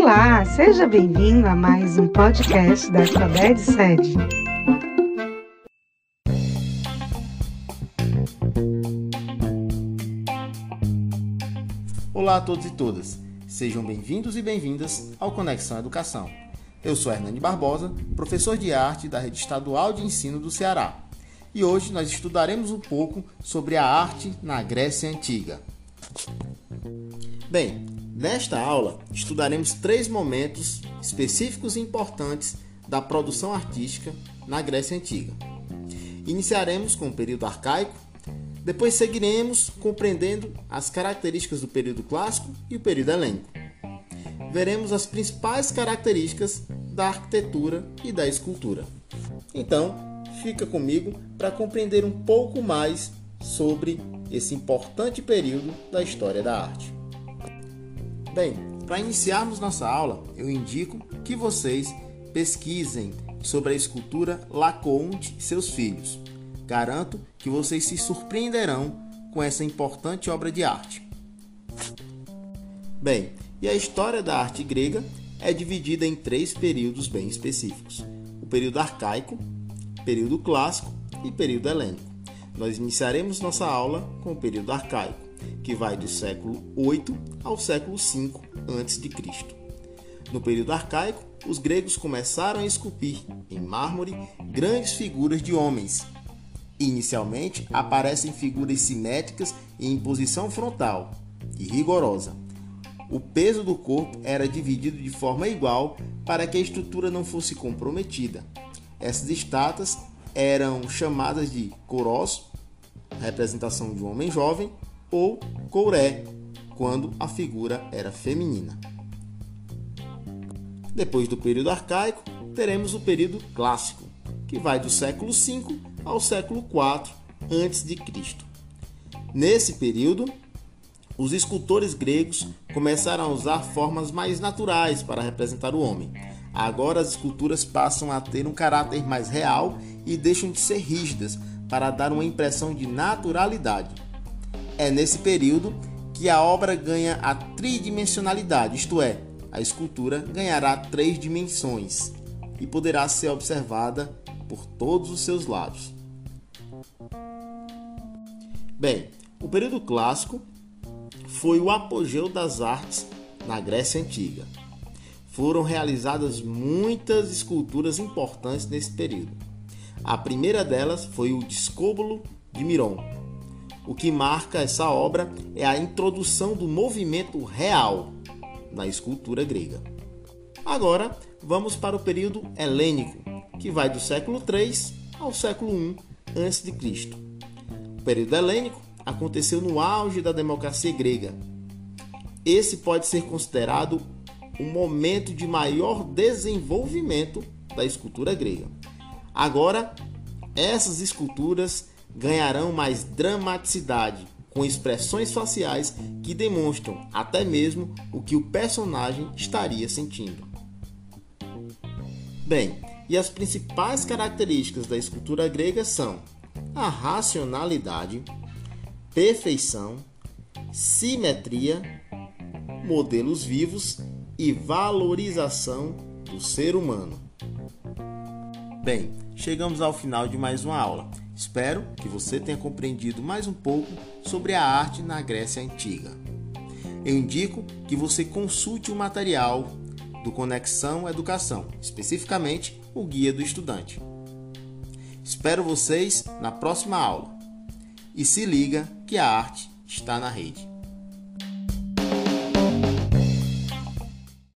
Olá, seja bem-vindo a mais um podcast da Alfabete Sede. Olá a todos e todas, sejam bem-vindos e bem-vindas ao Conexão Educação. Eu sou Hernani Barbosa, professor de arte da Rede Estadual de Ensino do Ceará. E hoje nós estudaremos um pouco sobre a arte na Grécia Antiga. Bem, nesta aula estudaremos três momentos específicos e importantes da produção artística na Grécia Antiga. Iniciaremos com o período arcaico, depois seguiremos compreendendo as características do período clássico e o período helênico veremos as principais características da arquitetura e da escultura. Então, fica comigo para compreender um pouco mais sobre esse importante período da história da arte. Bem, para iniciarmos nossa aula, eu indico que vocês pesquisem sobre a escultura Laconte e seus filhos. Garanto que vocês se surpreenderão com essa importante obra de arte. Bem, e a história da arte grega é dividida em três períodos bem específicos: o período arcaico, período clássico e período helênico. Nós iniciaremos nossa aula com o período arcaico, que vai do século 8 ao século 5 a.C. No período arcaico, os gregos começaram a esculpir em mármore grandes figuras de homens. Inicialmente, aparecem figuras simétricas e em posição frontal e rigorosa o peso do corpo era dividido de forma igual para que a estrutura não fosse comprometida. Essas estátuas eram chamadas de corós, representação de um homem jovem, ou couré, quando a figura era feminina. Depois do período arcaico, teremos o período clássico, que vai do século V ao século IV a.C. Nesse período, os escultores gregos começaram a usar formas mais naturais para representar o homem. Agora as esculturas passam a ter um caráter mais real e deixam de ser rígidas para dar uma impressão de naturalidade. É nesse período que a obra ganha a tridimensionalidade, isto é, a escultura ganhará três dimensões e poderá ser observada por todos os seus lados. Bem, o período clássico foi o apogeu das artes na Grécia Antiga. Foram realizadas muitas esculturas importantes nesse período. A primeira delas foi o Discóbulo de Miron. O que marca essa obra é a introdução do movimento real na escultura grega. Agora, vamos para o período helênico, que vai do século III ao século I a.C. O período helênico aconteceu no auge da democracia grega. Esse pode ser considerado o momento de maior desenvolvimento da escultura grega. Agora, essas esculturas ganharão mais dramaticidade, com expressões faciais que demonstram até mesmo o que o personagem estaria sentindo. Bem, e as principais características da escultura grega são a racionalidade, perfeição, simetria, modelos vivos e valorização do ser humano. Bem, chegamos ao final de mais uma aula. Espero que você tenha compreendido mais um pouco sobre a arte na Grécia Antiga. Eu indico que você consulte o material do Conexão Educação, especificamente o Guia do Estudante. Espero vocês na próxima aula. E se liga que a arte está na rede.